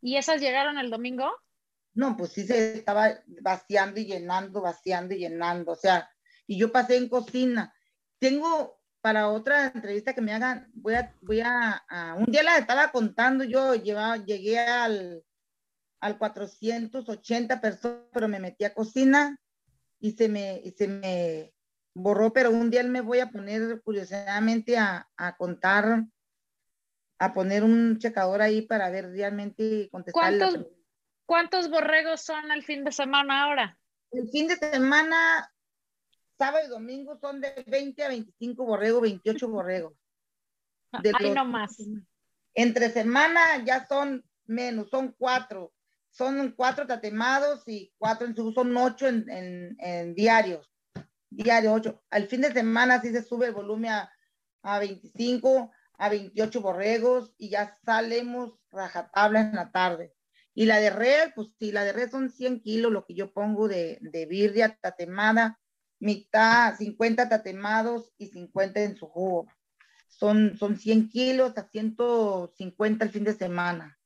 ¿Y esas llegaron el domingo? No, pues sí se estaba vaciando y llenando, vaciando y llenando, o sea, y yo pasé en cocina. Tengo para otra entrevista que me hagan, voy a, voy a, un día la estaba contando, yo llevaba, llegué al, al 480 personas, pero me metí a cocina y se me, y se me borró, pero un día me voy a poner curiosamente a, a contar, a poner un checador ahí para ver realmente contestar. ¿Cuántos, ¿Cuántos borregos son el fin de semana ahora? El fin de semana, sábado y domingo son de 20 a 25 borregos, 28 borregos. De Ahí no más. Entre semana ya son menos, son cuatro. Son cuatro tatemados y cuatro en su son ocho en, diarios. Diario ocho. Al fin de semana sí se sube el volumen a, a 25, a 28 borregos y ya salimos rajatabla en la tarde. Y la de red, pues sí, la de red son 100 kilos, lo que yo pongo de, de birria tatemada, mitad, 50 tatemados y 50 en su jugo. Son, son 100 kilos a 150 el fin de semana.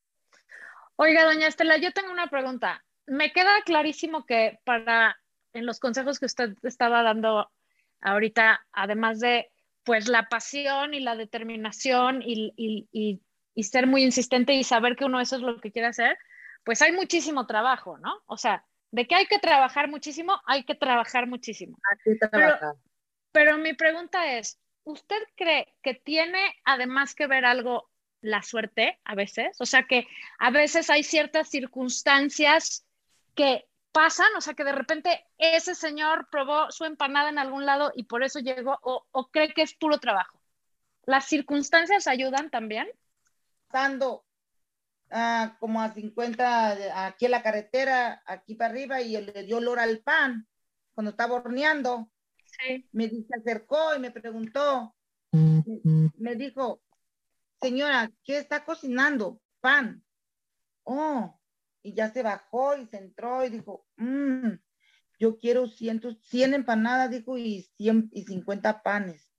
Oiga, doña Estela, yo tengo una pregunta. me queda clarísimo que para, en los consejos que usted estaba dando ahorita, además de pues la pasión y la determinación y, y, y, ser muy insistente y saber que uno eso es lo que quiere hacer, pues hay muchísimo trabajo, ¿no? O sea, de que hay que trabajar muchísimo, hay que trabajar muchísimo. Pero, pero mi pregunta es, ¿usted cree que tiene además que ver algo la suerte a veces? O sea, que a veces hay ciertas circunstancias que pasan, o sea, que de repente ese señor probó su empanada en algún lado y por eso llegó, o, cree que es puro trabajo. ¿Las circunstancias ayudan también? Pasando ah, como a 50, aquí en la carretera, aquí para arriba, y le dio olor al pan cuando estaba horneando. Sí. Me se acercó y me preguntó, me dijo, señora, ¿qué está cocinando? Pan. Oh, y ya se bajó y se entró y dijo, mmm, yo quiero 100, 100 empanadas, dijo, y 100 y 50 panes.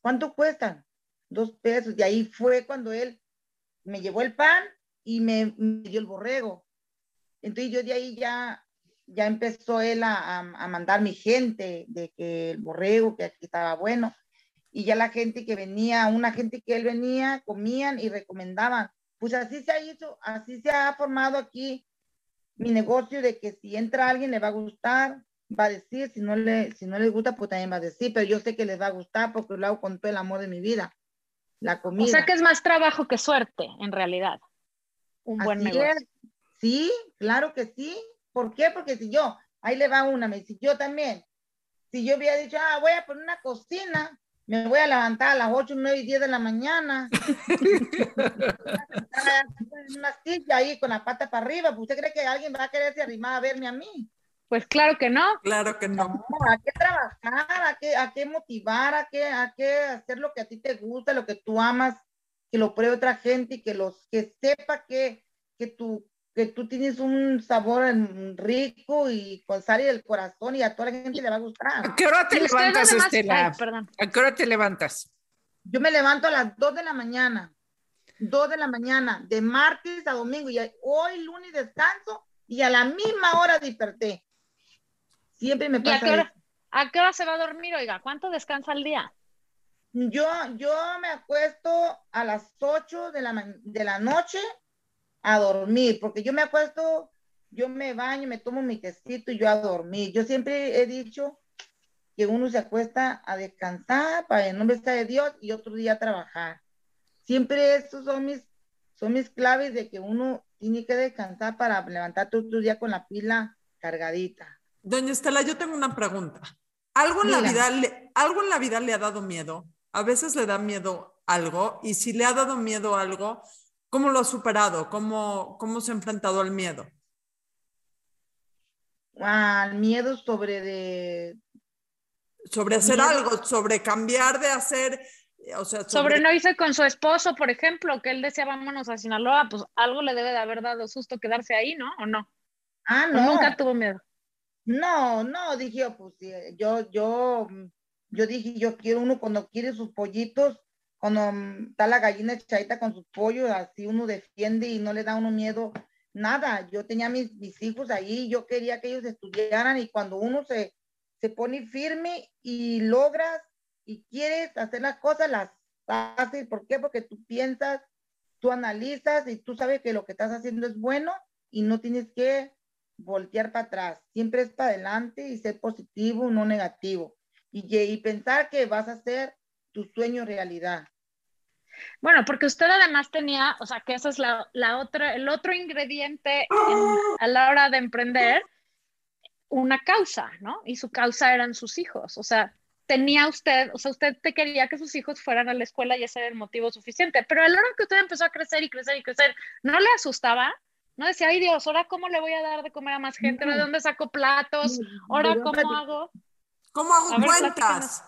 ¿Cuánto cuestan? Dos pesos. Y ahí fue cuando él me llevó el pan y me, dio el borrego. Entonces yo de ahí ya, ya empezó él a, a, mandar mi gente de que el borrego, que aquí estaba bueno. Y ya la gente que venía, una gente que él venía, comían y recomendaban. Pues así se ha hecho, así se ha formado aquí mi negocio de que si entra alguien le va a gustar, va a decir, si no le, si no le gusta, pues también va a decir, pero yo sé que les va a gustar porque lo hago con todo el amor de mi vida. La comida. O sea que es más trabajo que suerte, en realidad. Un buen negocio. Sí, claro que sí. ¿Por qué? Porque si yo, ahí le va una, me dice, yo también. Si yo hubiera dicho, ah, voy a poner una cocina, me voy a levantar a las 8, 9 y 10 de la mañana. una silla ahí con la pata para arriba. Pues, ¿Usted cree que alguien va a quererse arrimar a verme a mí? Pues claro que no. Claro que no. no hay que trabajar, hay que, hay que motivar, hay que, hay que hacer lo que a ti te gusta, lo que tú amas, que lo pruebe otra gente y que, los, que sepa que, que tu que tú tienes un sabor rico y con sal y del corazón y a toda la gente le va a gustar. ¿A qué hora te levantas, Estela? ¿A qué hora te levantas? Yo me levanto a las 2 de la mañana. 2 de la mañana, de martes a domingo. Y hoy lunes descanso y a la misma hora desperté. Siempre me pasa. ¿Y a, qué hora, a qué hora se va a dormir, oiga? ¿Cuánto descansa al día? Yo, yo me acuesto a las 8 de la, de la noche a dormir, porque yo me acuesto, yo me baño, me tomo mi quesito y yo a dormir. Yo siempre he dicho que uno se acuesta a descansar para el nombre de Dios y otro día a trabajar. Siempre estos son mis, son mis claves de que uno tiene que descansar para levantar otro día con la pila cargadita. Doña Estela, yo tengo una pregunta. ¿Algo en, la vida le, ¿Algo en la vida le ha dado miedo? A veces le da miedo algo y si le ha dado miedo algo, ¿Cómo lo ha superado? ¿Cómo, cómo se ha enfrentado al miedo? Al miedo sobre de... Sobre hacer algo, sobre cambiar de hacer... O sea, sobre... no irse con su esposo, por ejemplo, que él decía vámonos a Sinaloa, pues algo le debe de haber dado susto quedarse ahí, ¿no? ¿O no? Ah, no. nunca tuvo miedo. No, no, dije, pues yo, yo, yo dije, yo quiero uno cuando quiere sus pollitos, cuando mm, está la gallina echadita con sus pollos, así uno defiende y no le da uno miedo, nada. Yo tenía mis, mis hijos ahí, yo quería que ellos estudiaran y cuando uno se, se pone firme y logras y quieres hacer las cosas, las haces. ¿Por qué? Porque tú piensas, tú analizas y tú sabes que lo que estás haciendo es bueno y no tienes que voltear para atrás. Siempre es para adelante y ser positivo, no negativo. Y, y pensar que vas a hacer tu sueño realidad. Bueno, porque usted además tenía, o sea, que eso es la, la otra, el otro ingrediente a la hora de emprender, una causa, ¿no? Y su causa eran sus hijos, o sea, tenía usted, o sea, usted te quería que sus hijos fueran a la escuela y ese era el motivo suficiente, pero a la hora que usted empezó a crecer y crecer y crecer, ¿no le asustaba? ¿No decía, ay Dios, ahora cómo le voy a dar de comer a más gente? ¿De dónde saco platos? ¿Ahora cómo hago? ¿Cómo hago cuentas?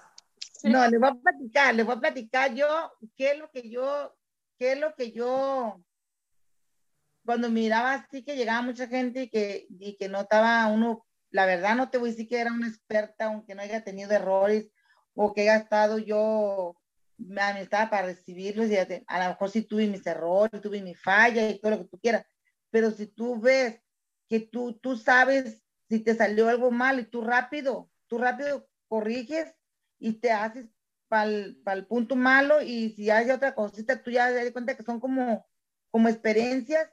No, le voy a platicar, le voy a platicar yo qué es lo que yo, qué es lo que yo, cuando miraba así que llegaba mucha gente y que, y que no estaba uno, la verdad no te voy a decir que era una experta, aunque no haya tenido errores o que haya estado yo me estaba para recibirlos y a lo mejor sí tuve mis errores, tuve mi falla y todo lo que tú quieras, pero si tú ves que tú, tú sabes si te salió algo mal y tú rápido, tú rápido corriges y te haces para el punto malo y si hay otra cosita, tú ya te das cuenta que son como, como experiencias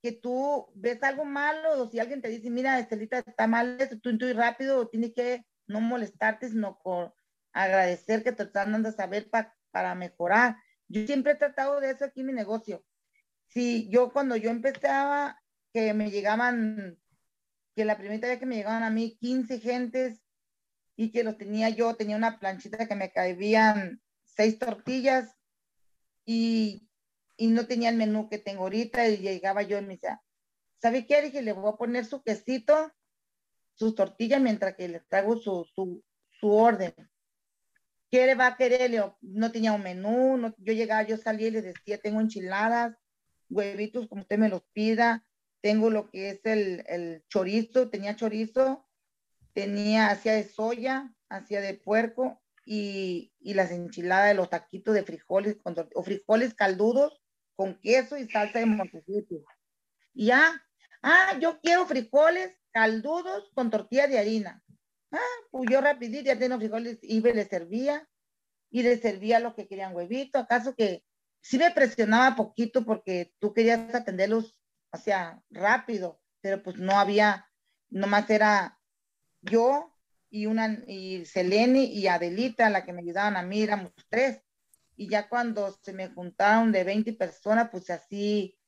que tú ves algo malo o si alguien te dice, mira, Estelita, está mal eso, tú, tú rápido tienes que no molestarte, sino agradecer que te están dando a saber para mejorar. Yo siempre he tratado de eso aquí en mi negocio. Si yo cuando yo empezaba, que me llegaban, que la primera vez que me llegaban a mí 15 gentes y que los tenía yo, tenía una planchita que me cabían seis tortillas y, y no tenía el menú que tengo ahorita y llegaba yo y me decía, ¿sabe qué? Dije, le voy a poner su quesito, sus tortillas mientras que le traigo su, su, su orden. ¿Qué le va a querer? no tenía un menú, no, yo llegaba, yo salía y le decía, tengo enchiladas, huevitos como usted me los pida, tengo lo que es el, el chorizo, tenía chorizo, tenía, hacía de soya, hacía de puerco y, y, las enchiladas de los taquitos de frijoles con, o frijoles caldudos con queso y salsa de montecito. Y ya, ah, yo quiero frijoles caldudos con tortilla de harina. Ah, pues yo rapidito ya tengo frijoles, y le servía, y le servía lo que querían huevito, acaso que sí me presionaba poquito porque tú querías atenderlos, o sea, rápido, pero pues no había, nomás era yo y una, y Selene y Adelita, la que me ayudaban a mí, éramos tres, y ya cuando se me juntaron de 20 personas, pues así,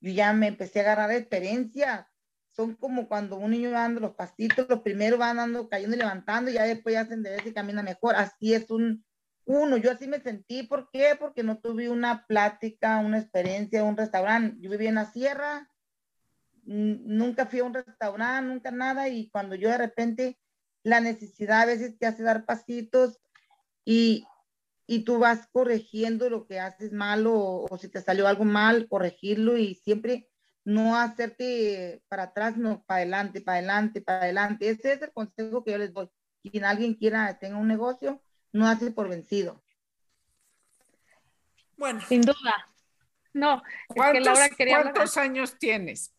yo ya me empecé a agarrar experiencia, son como cuando un niño va dando los pasitos, los primeros van dando, cayendo y levantando, y ya después ya hacen de vez y camina mejor. Así es un, uno, yo así me sentí, ¿por qué? Porque no tuve una plática, una experiencia, un restaurante. Yo vivía en la sierra, nunca fui a un restaurante, nunca nada, y cuando yo de repente la necesidad a veces te hace dar pasitos y, y tú vas corrigiendo lo que haces malo o, o si te salió algo mal, corregirlo y siempre no hacerte para atrás, no para adelante, para adelante, para adelante. Ese es el consejo que yo les doy. Quien alguien quiera, tenga un negocio, no hace por vencido. Bueno. Sin duda. No, ¿Cuántos, años tienes?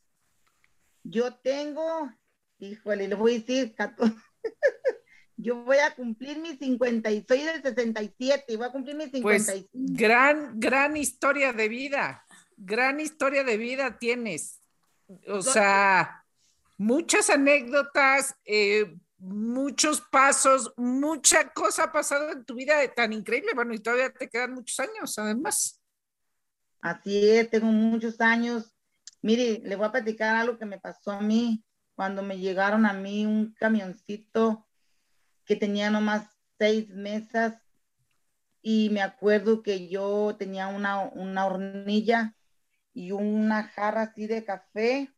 Yo tengo, híjole, les voy a decir, yo voy a cumplir mis 56 del 67, voy a cumplir mis 55. Pues, gran, gran historia de vida gran historia de vida tienes. O sea, muchas anécdotas, eh, muchos pasos, mucha cosa ha pasado en tu vida tan increíble. Bueno, y todavía te quedan muchos años, además. Así es, tengo muchos años. Mire, le voy a platicar algo que me pasó a mí cuando me llegaron a mí un camioncito que tenía nomás seis mesas y me acuerdo que yo tenía una, una hornilla y una jarra así de café.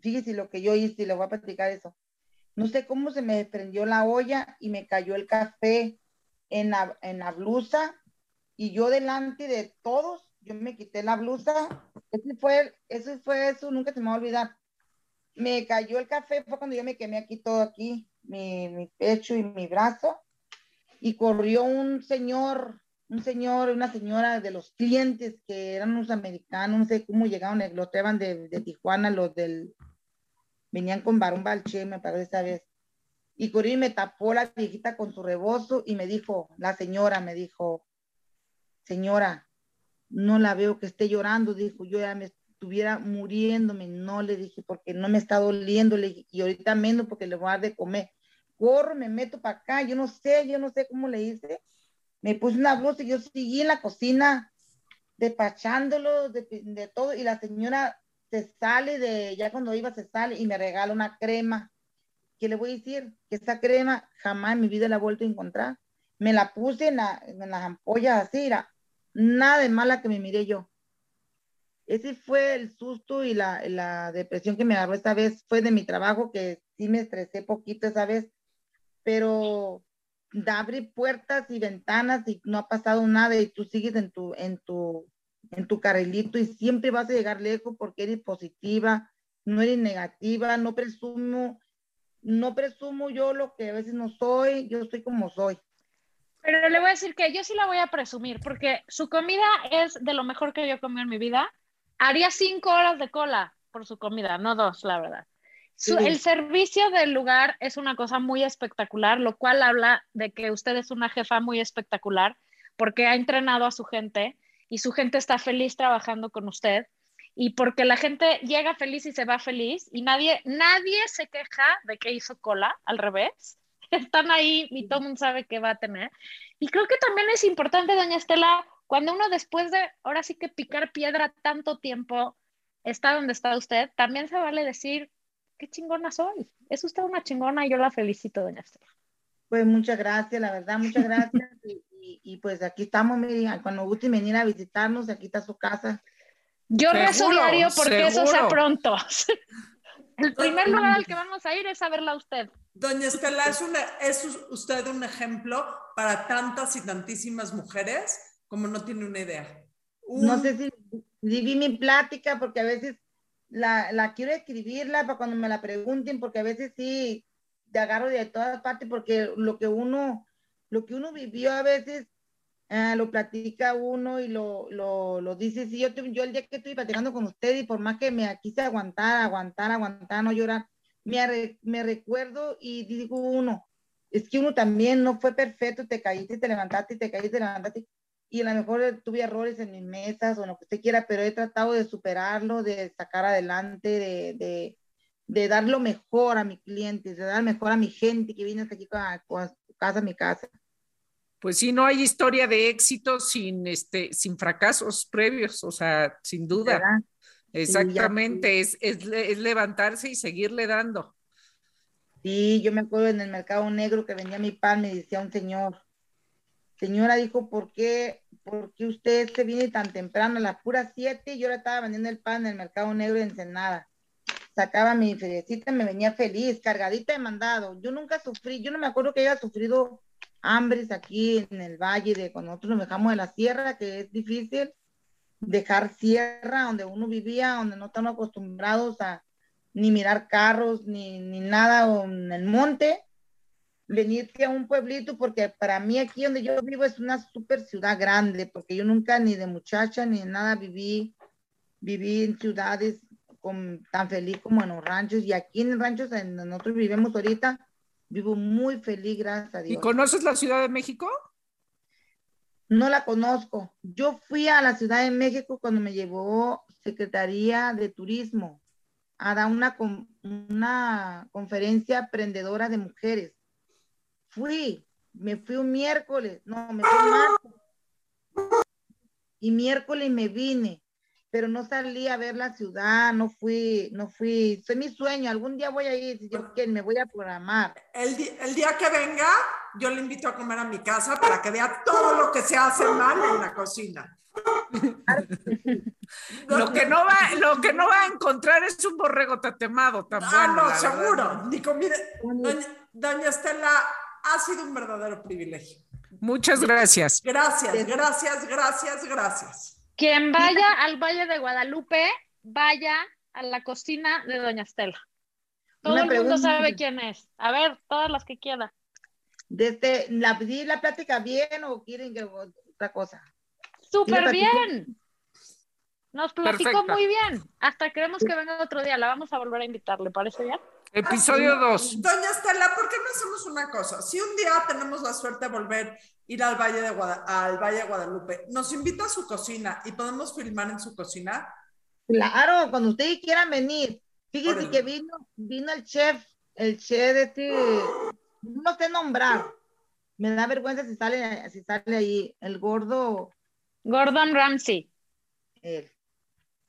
Fíjese lo que yo hice y le voy a platicar eso. No sé cómo se me desprendió la olla y me cayó el café en la, en la blusa y yo delante de todos, yo me quité la blusa. Ese fue, eso fue eso, nunca se me va a olvidar. Me cayó el café, fue cuando yo me quemé aquí todo aquí, mi, mi pecho y mi brazo. Y corrió un señor un señor, una señora de los clientes que eran unos americanos, no sé cómo llegaron, los traían de, de, Tijuana, los del, venían con Barón Balche, me parece esa vez. Y Corín me tapó la viejita con su rebozo y me dijo, la señora me dijo, señora, no la veo que esté llorando, dijo, yo ya me estuviera muriéndome, no le dije, porque no me está doliendo, le y ahorita menos porque le voy a dar de comer. Corro, me meto para acá, yo no sé, yo no sé cómo le hice, me puse una blusa y yo seguí en la cocina despachándolo de, todo y la señora se sale de, ya cuando iba se sale y me regala una crema. ¿Qué le voy a decir? Que esa crema jamás en mi vida la he vuelto a encontrar. Me la puse en, la, en las ampollas así, era nada de mala que me miré yo. Ese fue el susto y la, la depresión que me agarró esta vez. Fue de mi trabajo que sí me estresé poquito esa vez, pero abre puertas y ventanas y no ha pasado nada y tú sigues en tu, en tu, en tu carrilito y siempre vas a llegar lejos porque eres positiva, no eres negativa, no presumo, no presumo yo lo que a veces no soy, yo soy como soy. Pero le voy a decir que yo sí la voy a presumir porque su comida es de lo mejor que yo he comido en mi vida. Haría cinco horas de cola por su comida, no dos, la verdad. el servicio del lugar es una cosa muy espectacular, lo cual habla de que usted es una jefa muy espectacular porque ha entrenado a su gente y su gente está feliz trabajando con usted y porque la gente llega feliz y se va feliz y nadie, nadie se queja de que hizo cola, al revés. Están ahí y todo el mundo sabe que va a tener. Y creo que también es importante, doña Estela, cuando uno después de, ahora sí que picar piedra tanto tiempo, está donde está usted, también se vale decir, qué chingona soy. Es usted una chingona y yo la felicito, doña Estela. Pues muchas gracias, la verdad, muchas gracias. y, pues aquí estamos, Miriam, cuando guste venir a visitarnos, aquí está su casa. Yo rezo diario porque eso sea pronto. El primer lugar al que vamos a ir es a verla a usted. Doña Estela, ¿es, una, ¿es usted un ejemplo para tantas y tantísimas mujeres como no tiene una idea? No sé si, si, mi plática, porque a veces la, la, quiero escribirla para cuando me la pregunten, porque a veces sí te agarro de todas partes, porque lo que uno, lo que uno vivió a veces Ah, lo platica uno y lo, lo, lo dice. Sí, yo, yo el día que estoy platicando con usted y por más que me quise aguantar, aguantar, aguantar, no llorar, me, me recuerdo y digo uno, es que uno también no fue perfecto, te caíste, te levantaste, te caíste, te levantaste. Y a lo mejor tuve errores en mis mesas o lo que usted quiera, pero he tratado de superarlo, de sacar adelante, de, de, de dar lo mejor a mi cliente, de dar mejor a mi gente que viene hasta aquí a, a casa, a mi casa pues sí, no hay historia de éxito sin, este, sin fracasos previos, o sea, sin duda. Exactamente, es, es, levantarse y seguirle dando. Sí, yo me acuerdo en el mercado negro que vendía mi pan, me decía un señor, señora dijo, ¿por qué, ¿por qué usted se viene tan temprano a las puras siete? Yo le estaba vendiendo el pan en el mercado negro de Ensenada. Sacaba mi feriecita, me venía feliz, cargadita de mandado. Yo nunca sufrí, yo no me acuerdo que haya sufrido hambres aquí en el valle, de cuando nosotros nos dejamos de la sierra, que es difícil dejar sierra donde uno vivía, donde no estamos acostumbrados a ni mirar carros, ni, ni nada en el monte, venirte a un pueblito, porque para mí aquí donde yo vivo es una super ciudad grande, porque yo nunca ni de muchacha ni de nada viví, viví en ciudades con, tan feliz como en los ranchos, y aquí en ranchos en donde nosotros vivimos ahorita, Vivo muy feliz, gracias a Dios. ¿Y conoces la Ciudad de México? No la conozco. Yo fui a la Ciudad de México cuando me llevó Secretaría de Turismo a dar una, una conferencia emprendedora de mujeres. Fui, me fui un miércoles, no, me fui un martes. Y miércoles me vine pero no salí a ver la ciudad, no fui, no fui, soy mi sueño, algún día voy a ir, si yo quiero, me voy a programar. El, el, día que venga, yo le invito a comer a mi casa para que vea todo lo que se hace mal en la cocina. lo, que no va, lo que no va a encontrar es un borrego tatemado tan ah, no, seguro. Nico, mire, doña, doña Estela, ha sido un verdadero privilegio. Muchas gracias. Gracias, gracias, gracias, gracias. Quien vaya al Valle de Guadalupe, vaya a la cocina de Doña Estela. Todo el mundo sabe quién es. A ver, todas las que quieran. Desde la, la plática bien o quieren que otra cosa. Súper bien. Nos platicó muy bien. Hasta queremos que venga otro día. La vamos a volver a invitar. ¿Le parece bien? Episodio 2. Doña Estela, ¿por qué no hacemos una cosa? Si un día tenemos la suerte de volver ir al Valle de, al Valle de Guadalupe, nos invita a su cocina y podemos filmar en su cocina. Claro, cuando ustedes quieran venir. Fíjense que vino, vino el chef, el chef de este, no sé nombrar. Me da vergüenza si sale, si sale ahí, el gordo. Gordon Ramsay. Él.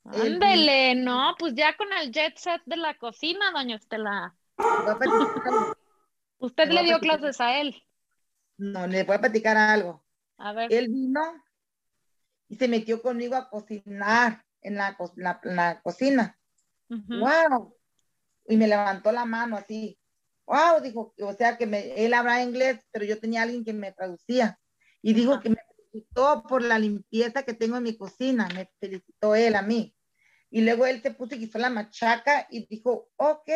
Ándele, no, pues ya con el jet set de la cocina, doña Estela. Usted le dio clases a él. No, le voy a platicar algo. A ver. Él vino y se metió conmigo a cocinar en la, la, cocina. ¡Wow! Y me levantó la mano así. ¡Wow! Dijo, o sea que él habla inglés, pero yo tenía alguien que me traducía. Y dijo que me felicitó por la limpieza que tengo en mi cocina. Me felicitó él a mí. Y luego él se puso y hizo la machaca y dijo, ok,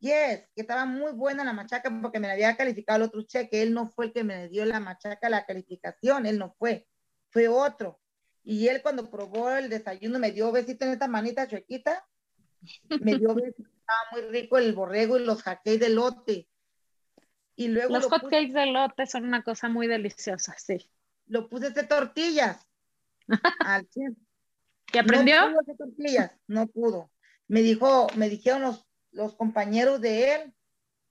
yes, que estaba muy buena la machaca porque me la había calificado el otro cheque. Él no fue el que me dio la machaca, la calificación, él no fue, fue otro. Y él cuando probó el desayuno me dio besito en esta manita chuequita Me dio besos, estaba muy rico el borrego y los hotcakes de lote. Y luego Los lo hot puse- cakes de lote son una cosa muy deliciosa, sí. lo puse de tortillas. al chef. ¿Qué aprendió? No pudo hacer tortillas, no pudo. Me dijo, me dijeron los, los compañeros de él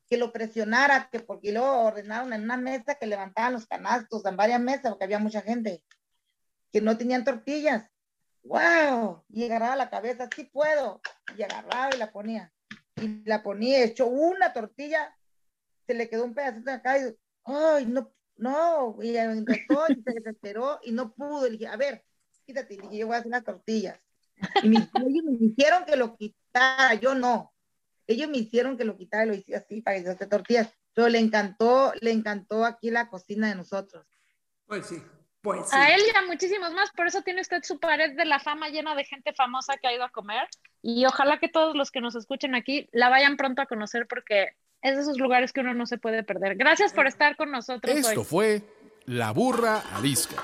que lo presionara, que porque luego ordenaron en una mesa que levantaban los canastos en varias mesas, porque había mucha gente, que no tenían tortillas. ¡Wow! Y agarraba la cabeza, sí puedo. Y agarraba y la ponía. Y la ponía, echó una tortilla, se le quedó un pedacito acá y, ¡ay, no! No, y empezó y se desesperó y no pudo. Le dije, a ver, quítate. Y yo voy a hacer las tortillas. Y me, ellos me dijeron que lo quitara, yo no. Ellos me hicieron que lo quitara y lo hice así para que se hace tortillas. Pero le encantó, le encantó aquí la cocina de nosotros. Pues sí, pues sí. A él y a muchísimos más, por eso tiene usted su pared de la fama llena de gente famosa que ha ido a comer. Y ojalá que todos los que nos escuchen aquí la vayan pronto a conocer porque es de esos lugares que uno no se puede perder. Gracias por estar con nosotros Esto hoy. fue La Burra Arisca.